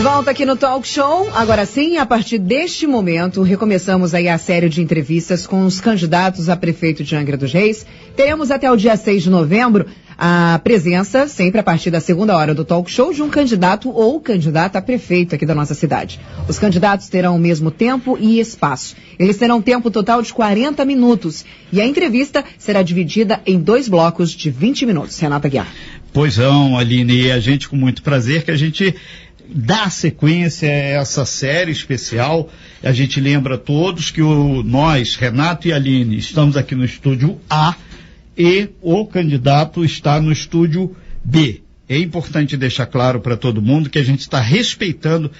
De volta aqui no Talk Show. Agora sim, a partir deste momento, recomeçamos aí a série de entrevistas com os candidatos a prefeito de Angra dos Reis. Teremos até o dia 6 de novembro a presença, sempre a partir da segunda hora do talk show, de um candidato ou candidata a prefeito aqui da nossa cidade. Os candidatos terão o mesmo tempo e espaço. Eles terão tempo total de 40 minutos. E a entrevista será dividida em dois blocos de 20 minutos. Renata Guiar. Pois não, Aline, e a gente com muito prazer que a gente dá sequência a essa série especial. A gente lembra todos que o, nós, Renato e Aline, estamos aqui no estúdio A e o candidato está no estúdio B. É importante deixar claro para todo mundo que a gente está respeitando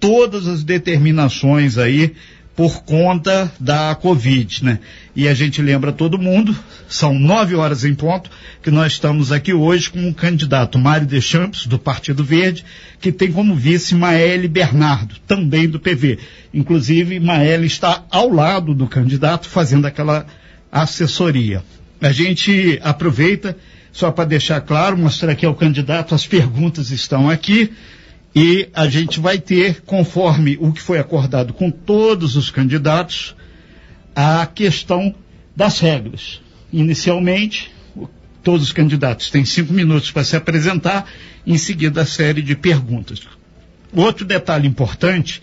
todas as determinações aí por conta da Covid, né? E a gente lembra todo mundo, são nove horas em ponto, que nós estamos aqui hoje com o candidato Mário Deschamps, do Partido Verde, que tem como vice Maele Bernardo, também do PV. Inclusive, Maele está ao lado do candidato fazendo aquela assessoria. A gente aproveita, só para deixar claro, mostrar aqui ao candidato, as perguntas estão aqui e a gente vai ter, conforme o que foi acordado com todos os candidatos, a questão das regras. Inicialmente, todos os candidatos têm cinco minutos para se apresentar, em seguida a série de perguntas. Outro detalhe importante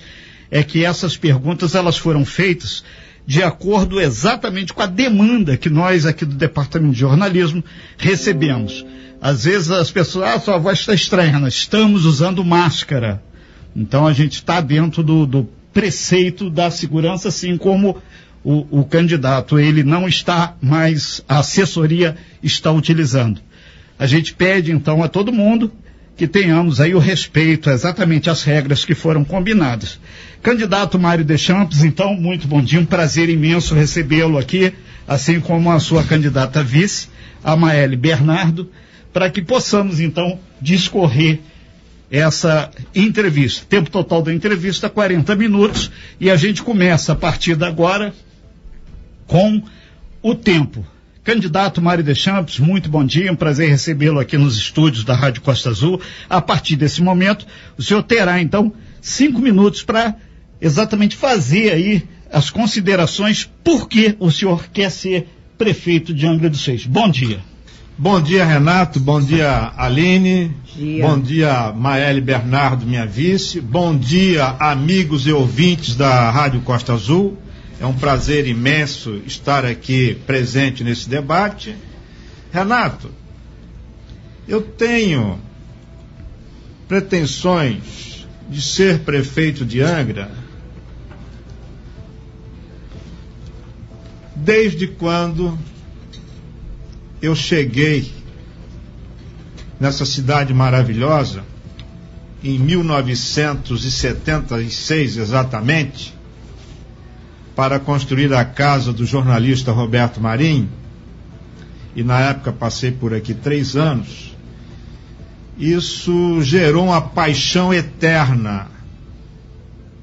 é que essas perguntas elas foram feitas de acordo exatamente com a demanda que nós aqui do Departamento de Jornalismo recebemos. Às vezes as pessoas, ah, sua voz está estranha, nós estamos usando máscara. Então a gente está dentro do, do, preceito da segurança, assim como o, o candidato, ele não está mais, a assessoria está utilizando. A gente pede então a todo mundo que tenhamos aí o respeito exatamente às regras que foram combinadas. Candidato Mário Deschamps, então, muito bom dia, um prazer imenso recebê-lo aqui, assim como a sua candidata vice, a Maele Bernardo, para que possamos então discorrer essa entrevista. Tempo total da entrevista, 40 minutos, e a gente começa a partir de agora com o tempo. Candidato Mário Deschamps, muito bom dia, um prazer recebê-lo aqui nos estúdios da Rádio Costa Azul. A partir desse momento, o senhor terá então cinco minutos para exatamente fazer aí as considerações por que o senhor quer ser prefeito de Angra dos Reis. Bom dia. Bom dia, Renato. Bom dia, Aline. Dia. Bom dia, Maele Bernardo, minha vice. Bom dia, amigos e ouvintes da Rádio Costa Azul. É um prazer imenso estar aqui presente nesse debate. Renato, eu tenho pretensões de ser prefeito de Angra desde quando eu cheguei nessa cidade maravilhosa, em 1976 exatamente, para construir a casa do jornalista Roberto Marinho, e na época passei por aqui três anos, isso gerou uma paixão eterna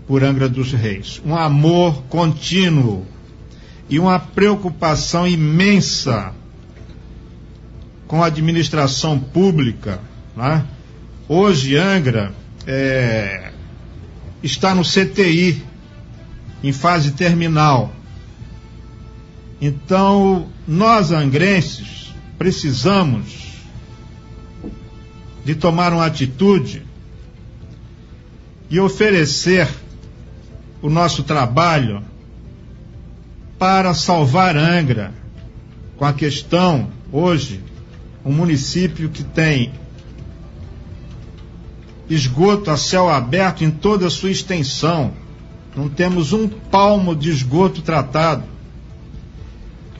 por Angra dos Reis, um amor contínuo e uma preocupação imensa com a administração pública. Né? Hoje, Angra é, está no CTI, em fase terminal. Então, nós angrenses precisamos de tomar uma atitude e oferecer o nosso trabalho para salvar Angra com a questão hoje um município que tem esgoto a céu aberto em toda a sua extensão não temos um palmo de esgoto tratado.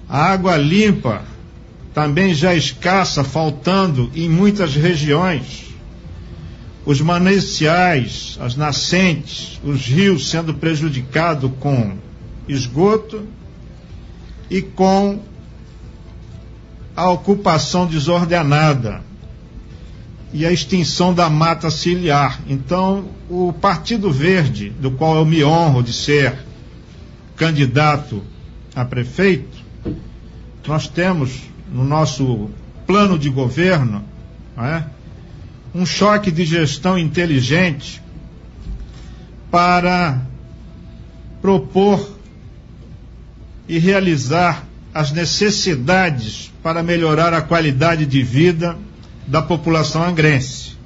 A água limpa também já escassa, faltando em muitas regiões. Os mananciais, as nascentes, os rios sendo prejudicados com esgoto e com a ocupação desordenada e a extinção da mata ciliar. Então, o Partido Verde, do qual eu me honro de ser candidato a prefeito, nós temos no nosso plano de governo é, um choque de gestão inteligente para propor e realizar as necessidades para melhorar a qualidade de vida da população angrense.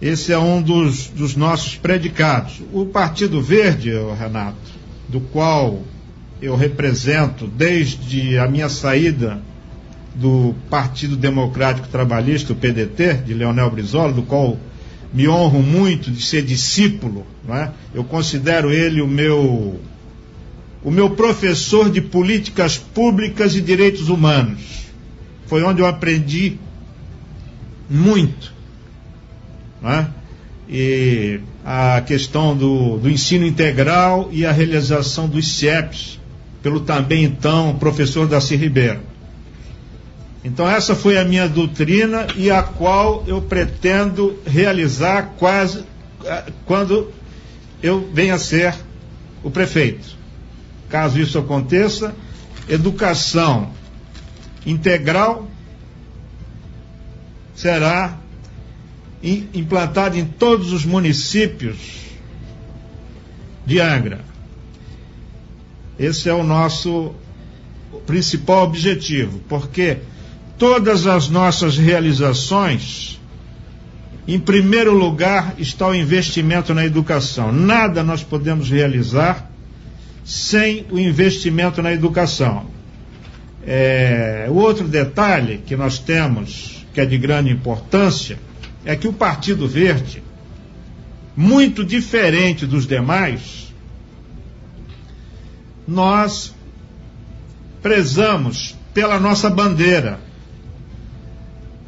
Esse é um dos, dos nossos predicados. O Partido Verde, Renato, do qual eu represento desde a minha saída do Partido Democrático Trabalhista, o PDT, de Leonel Brizola, do qual me honro muito de ser discípulo, é? eu considero ele o meu, o meu professor de políticas públicas e direitos humanos. Foi onde eu aprendi muito. É? E a questão do, do ensino integral e a realização dos CIEPs, pelo também então professor Darcy Ribeiro. Então essa foi a minha doutrina e a qual eu pretendo realizar quase eh, quando eu venha a ser o prefeito. Caso isso aconteça, educação integral será implantada em todos os municípios de Angra. Esse é o nosso principal objetivo, porque todas as nossas realizações, em primeiro lugar está o investimento na educação. Nada nós podemos realizar sem o investimento na educação. É, o outro detalhe que nós temos, que é de grande importância, é que o Partido Verde, muito diferente dos demais, nós prezamos pela nossa bandeira.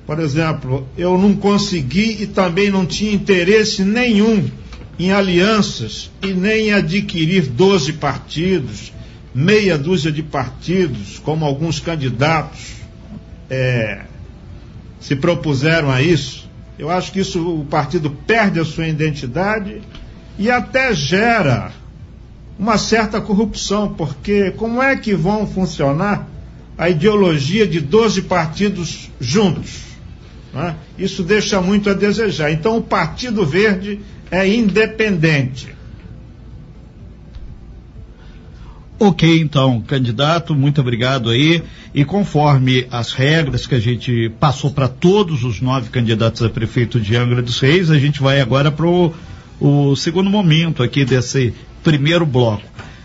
Por exemplo, eu não consegui e também não tinha interesse nenhum em alianças e nem em adquirir 12 partidos, meia dúzia de partidos, como alguns candidatos é, se propuseram a isso. Eu acho que isso o partido perde a sua identidade e até gera uma certa corrupção, porque como é que vão funcionar a ideologia de 12 partidos juntos? Né? Isso deixa muito a desejar. Então, o Partido Verde é independente. Ok, então, candidato, muito obrigado aí. E conforme as regras que a gente passou para todos os nove candidatos a prefeito de Angra dos Reis, a gente vai agora para o segundo momento aqui desse primeiro bloco.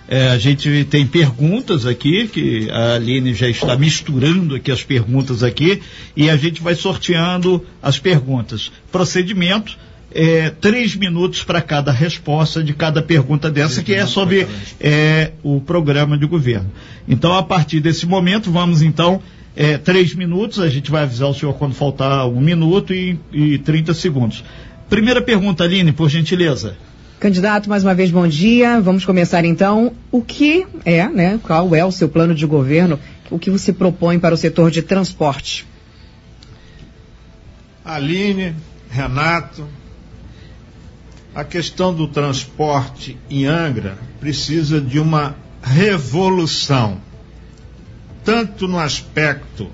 É, a gente tem perguntas aqui, que a Aline já está misturando aqui as perguntas aqui, e a gente vai sorteando as perguntas. Procedimento, é, três minutos para cada resposta de cada pergunta dessa, que é sobre é, o programa de governo. Então, a partir desse momento, vamos então, é, três minutos, a gente vai avisar o senhor quando faltar um minuto e, e 30 segundos. Primeira pergunta, Aline, por gentileza. Candidato, mais uma vez, bom dia. Vamos começar então. O que é, né? Qual é o seu plano de governo? O que você propõe para o setor de transporte? Aline, Renato, a questão do transporte em Angra precisa de uma revolução, tanto no aspecto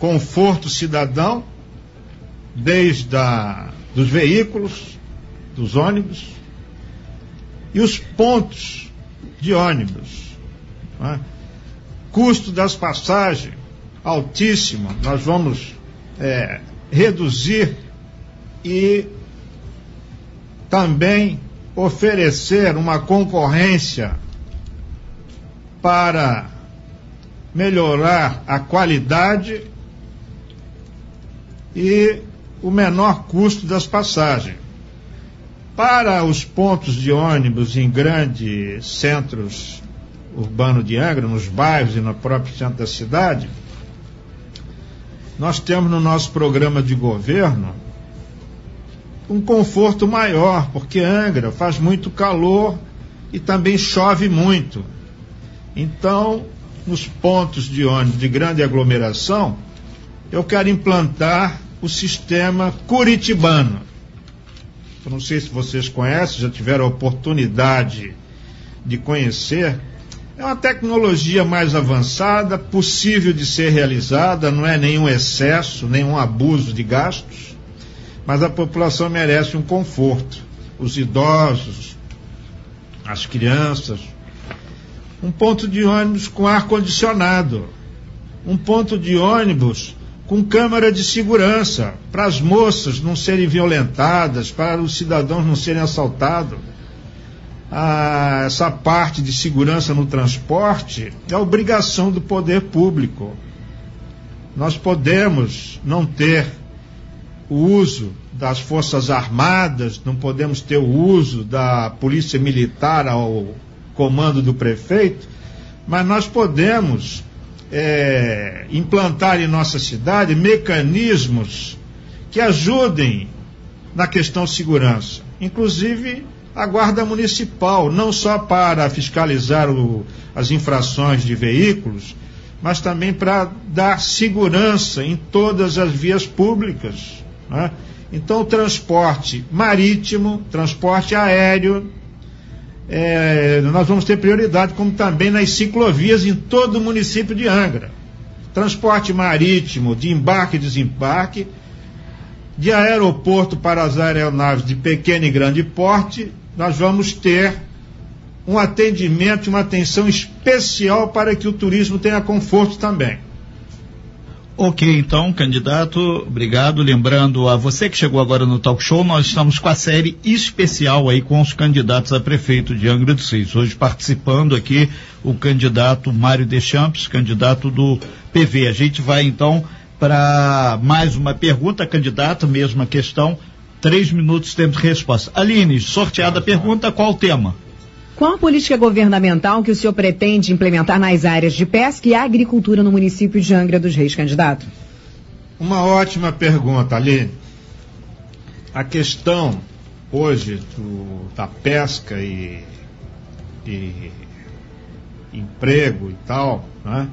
conforto cidadão, desde a, dos veículos, dos ônibus, e os pontos de ônibus. É? Custo das passagens altíssimo, nós vamos é, reduzir e também oferecer uma concorrência para melhorar a qualidade e o menor custo das passagens. Para os pontos de ônibus em grandes centros urbanos de Angra, nos bairros e no próprio centro da cidade, nós temos no nosso programa de governo um conforto maior, porque Angra faz muito calor e também chove muito. Então, nos pontos de ônibus de grande aglomeração, eu quero implantar o sistema curitibano. Eu não sei se vocês conhecem, já tiveram a oportunidade de conhecer. É uma tecnologia mais avançada, possível de ser realizada, não é nenhum excesso, nenhum abuso de gastos, mas a população merece um conforto. os idosos, as crianças. Um ponto de ônibus com ar-condicionado. Um ponto de ônibus com câmara de segurança, para as moças não serem violentadas, para os cidadãos não serem assaltados. Ah, essa parte de segurança no transporte é obrigação do poder público. Nós podemos não ter o uso das Forças Armadas, não podemos ter o uso da Polícia Militar ao comando do prefeito, mas nós podemos é, implantar em nossa cidade mecanismos que ajudem na questão segurança, inclusive a guarda municipal, não só para fiscalizar o, as infrações de veículos, mas também para dar segurança em todas as vias públicas. Né? Então, transporte marítimo, transporte aéreo, é, nós vamos ter prioridade, como também nas ciclovias em todo o município de Angra. Transporte marítimo, de embarque e desembarque, de aeroporto para as aeronaves de pequeno e grande porte, nós vamos ter um atendimento, uma atenção especial para que o turismo tenha conforto também. Ok, então, candidato, obrigado. Lembrando a você que chegou agora no Talk Show, nós estamos com a série especial aí com os candidatos a prefeito de Angra dos Reis. Hoje participando aqui o candidato Mário Deschamps, candidato do PV. A gente vai então para mais uma pergunta, candidato, mesma questão. Três minutos tempo de resposta. Aline, sorteada a pergunta, qual o tema? Qual a política governamental que o senhor pretende implementar nas áreas de pesca e agricultura no município de Angra dos Reis, candidato? Uma ótima pergunta, Aline. A questão hoje do, da pesca e, e, emprego e tal, né?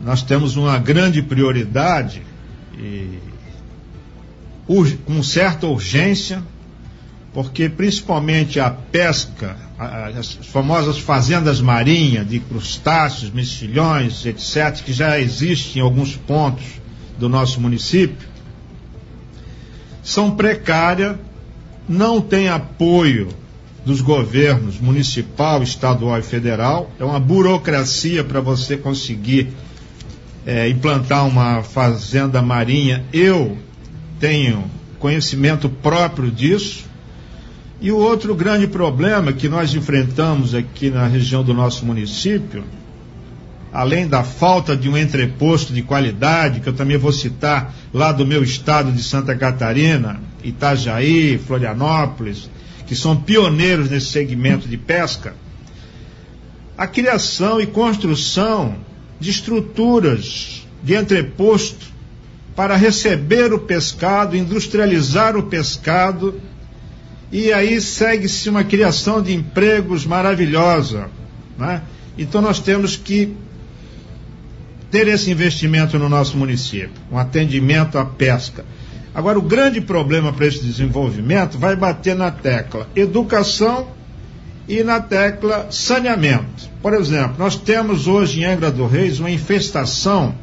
nós temos uma grande prioridade e com certa urgência porque principalmente a pesca, as famosas fazendas marinhas de crustáceos, mexilhões, etc., que já existem em alguns pontos do nosso município, são precárias, não têm apoio dos governos municipal, estadual e federal, é uma burocracia para você conseguir é, implantar uma fazenda marinha. Eu tenho conhecimento próprio disso e o outro grande problema que nós enfrentamos aqui na região do nosso município, além da falta de um entreposto de qualidade, que eu também vou citar lá do meu estado de Santa Catarina, Itajaí, Florianópolis, que são pioneiros nesse segmento de pesca, a criação e construção de estruturas de entreposto para receber o pescado, industrializar o pescado e aí segue-se uma criação de empregos maravilhosa. Né? Então nós temos que ter esse investimento no nosso município, um atendimento à pesca. Agora, o grande problema para esse desenvolvimento vai bater na tecla educação e na tecla saneamento. Por exemplo, nós temos hoje em Angra do Reis uma infestação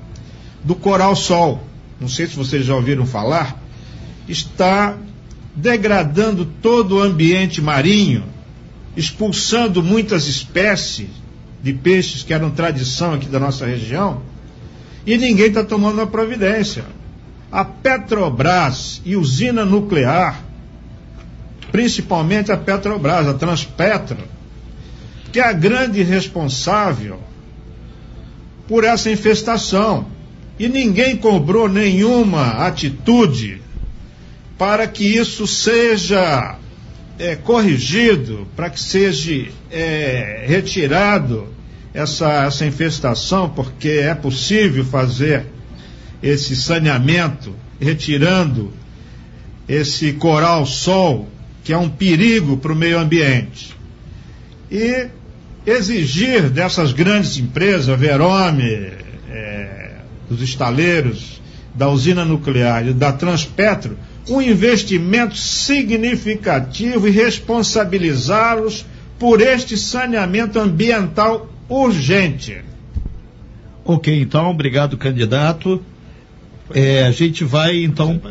do coral sol. Não sei se vocês já ouviram falar. Está degradando todo o ambiente marinho, expulsando muitas espécies de peixes que eram tradição aqui da nossa região, e ninguém está tomando uma providência. A Petrobras e usina nuclear, principalmente a Petrobras, a Transpetro, que é a grande responsável por essa infestação. E ninguém cobrou nenhuma atitude para que isso seja é, corrigido, para que seja é, retirado essa, essa infestação, porque é possível fazer esse saneamento, retirando esse coral sol, que é um perigo para o meio ambiente. E exigir dessas grandes empresas, Verome, é, dos estaleiros, da usina nuclear e da Transpetro, um investimento significativo e responsabilizá-los por este saneamento ambiental urgente. Ok, então, obrigado, candidato. É, a gente vai, então.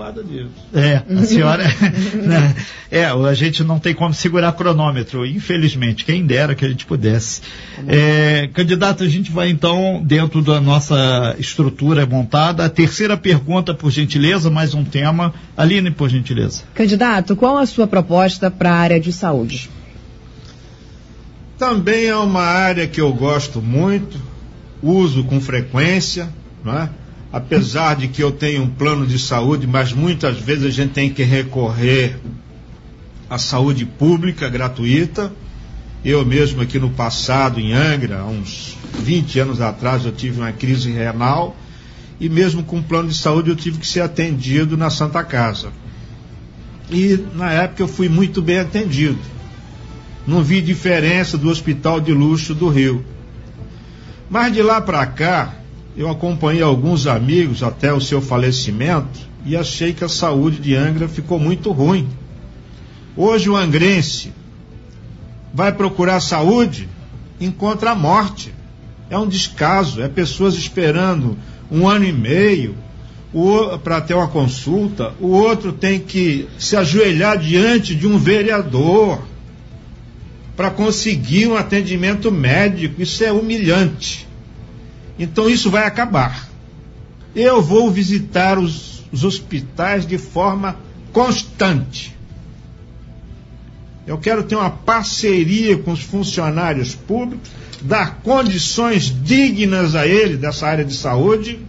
Culpada disso. É, a senhora. né, é, a gente não tem como segurar cronômetro, infelizmente. Quem dera que a gente pudesse. É, candidato, a gente vai então, dentro da nossa estrutura montada, a terceira pergunta, por gentileza, mais um tema. Aline, por gentileza. Candidato, qual a sua proposta para a área de saúde? Também é uma área que eu gosto muito, uso com frequência, não é? Apesar de que eu tenho um plano de saúde, mas muitas vezes a gente tem que recorrer à saúde pública gratuita. Eu mesmo aqui no passado, em Angra, há uns 20 anos atrás, eu tive uma crise renal e mesmo com plano de saúde eu tive que ser atendido na Santa Casa. E na época eu fui muito bem atendido. Não vi diferença do hospital de luxo do Rio. Mas de lá para cá, eu acompanhei alguns amigos até o seu falecimento e achei que a saúde de Angra ficou muito ruim. Hoje o angrense vai procurar saúde, encontra a morte. É um descaso, é pessoas esperando um ano e meio para ter uma consulta, o outro tem que se ajoelhar diante de um vereador para conseguir um atendimento médico. Isso é humilhante. Então isso vai acabar. Eu vou visitar os, os hospitais de forma constante. Eu quero ter uma parceria com os funcionários públicos, dar condições dignas a eles dessa área de saúde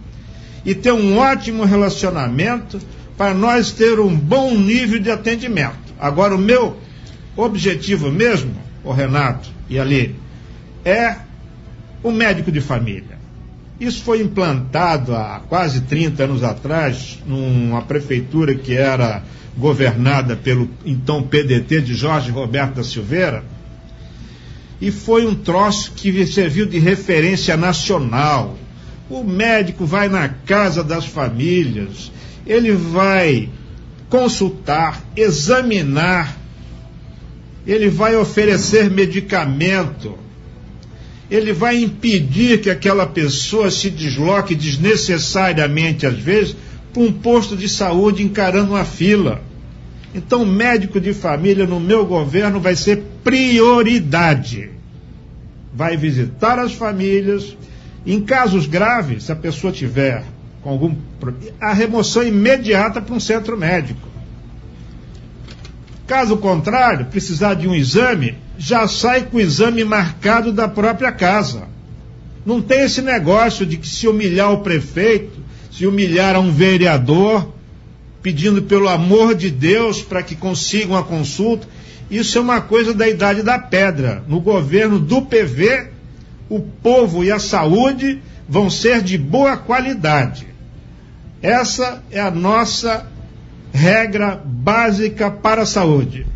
e ter um ótimo relacionamento para nós ter um bom nível de atendimento. Agora, o meu objetivo mesmo, o Renato e ali, é o médico de família. Isso foi implantado há quase 30 anos atrás, numa prefeitura que era governada pelo então PDT de Jorge Roberto da Silveira, e foi um troço que serviu de referência nacional. O médico vai na casa das famílias, ele vai consultar, examinar, ele vai oferecer medicamento, ele vai impedir que aquela pessoa se desloque desnecessariamente, às vezes, para um posto de saúde encarando uma fila. Então, médico de família no meu governo vai ser prioridade. Vai visitar as famílias. Em casos graves, se a pessoa tiver com algum a remoção imediata para um centro médico. Caso contrário, precisar de um exame, já sai com o exame marcado da própria casa. Não tem esse negócio de que se humilhar o prefeito, se humilhar a um vereador, pedindo pelo amor de Deus para que consigam a consulta. Isso é uma coisa da idade da pedra. No governo do PV, o povo e a saúde vão ser de boa qualidade. Essa é a nossa regra básica para a saúde.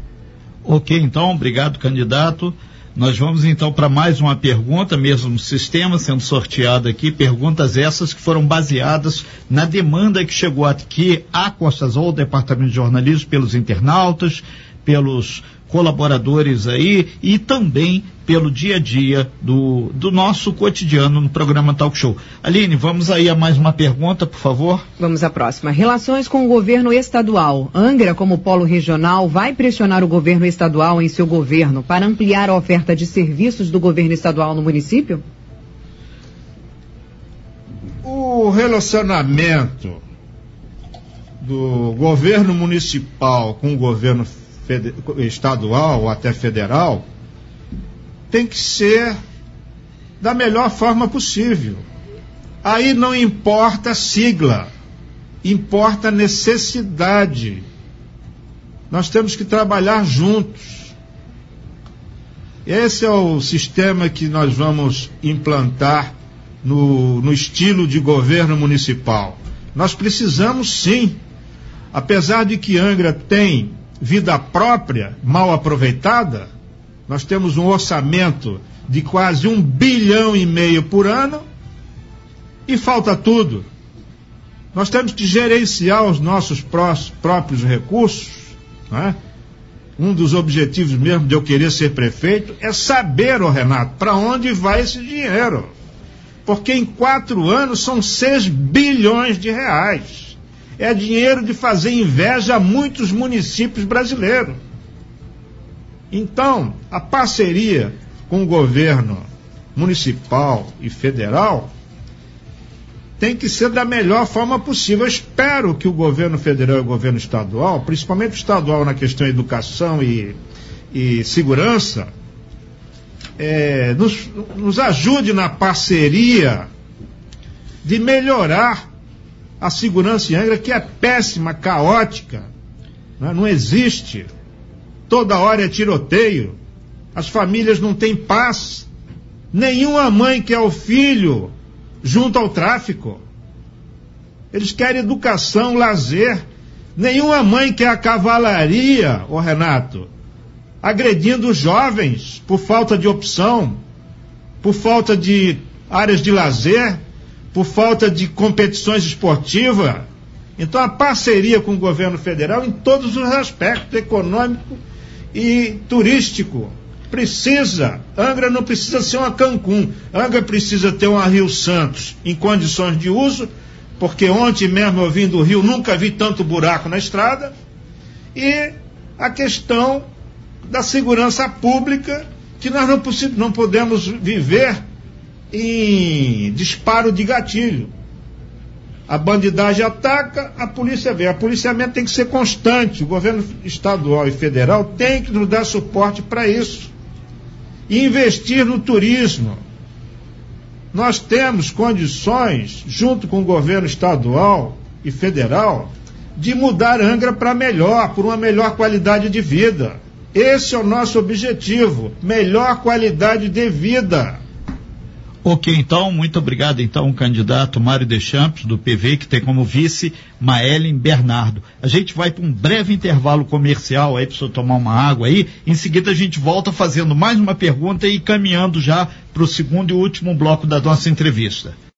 Ok, então, obrigado, candidato. Nós vamos então para mais uma pergunta, mesmo sistema sendo sorteado aqui, perguntas essas que foram baseadas na demanda que chegou aqui à Costa Azul, Departamento de Jornalismo, pelos internautas, pelos colaboradores aí e também pelo dia a dia do, do nosso cotidiano no programa Talk Show. Aline, vamos aí a mais uma pergunta, por favor. Vamos à próxima. Relações com o governo estadual. Angra, como polo regional, vai pressionar o governo estadual em seu governo para ampliar a oferta de serviços do governo estadual no município? O relacionamento do governo municipal com o governo estadual ou até federal tem que ser da melhor forma possível. Aí não importa a sigla, importa a necessidade. Nós temos que trabalhar juntos. Esse é o sistema que nós vamos implantar no, no estilo de governo municipal. Nós precisamos sim, apesar de que Angra tem vida própria mal aproveitada, nós temos um orçamento de quase um bilhão e meio por ano e falta tudo. Nós temos que gerenciar os nossos próprios recursos. É? Um dos objetivos mesmo de eu querer ser prefeito é saber, ô Renato, para onde vai esse dinheiro. Porque em quatro anos são seis bilhões de reais. É dinheiro de fazer inveja a muitos municípios brasileiros. Então, a parceria com o governo municipal e federal tem que ser da melhor forma possível. Eu espero que o governo federal e o governo estadual, principalmente o estadual na questão educação e, e segurança, é, nos, nos ajude na parceria de melhorar a segurança em Angra, que é péssima, caótica, né? não existe. Toda hora é tiroteio, as famílias não têm paz. Nenhuma mãe quer o filho junto ao tráfico. Eles querem educação, lazer. Nenhuma mãe quer a cavalaria, ô Renato, agredindo os jovens por falta de opção, por falta de áreas de lazer, por falta de competições esportivas. Então a parceria com o governo federal em todos os aspectos, econômico e turístico. Precisa. Angra não precisa ser uma Cancún. Angra precisa ter uma Rio Santos em condições de uso, porque ontem mesmo eu vim do Rio, nunca vi tanto buraco na estrada. E a questão da segurança pública, que nós não, não podemos viver em disparo de gatilho. A bandidagem ataca, a polícia vem. A policiamento tem que ser constante. O governo estadual e federal tem que nos dar suporte para isso. Investir no turismo. Nós temos condições, junto com o governo estadual e federal, de mudar Angra para melhor, por uma melhor qualidade de vida. Esse é o nosso objetivo: melhor qualidade de vida. Ok, então, muito obrigado, então, candidato Mário Deschamps, do PV, que tem como vice Maelen Bernardo. A gente vai para um breve intervalo comercial aí, para você tomar uma água aí. Em seguida, a gente volta fazendo mais uma pergunta e caminhando já para o segundo e último bloco da nossa entrevista.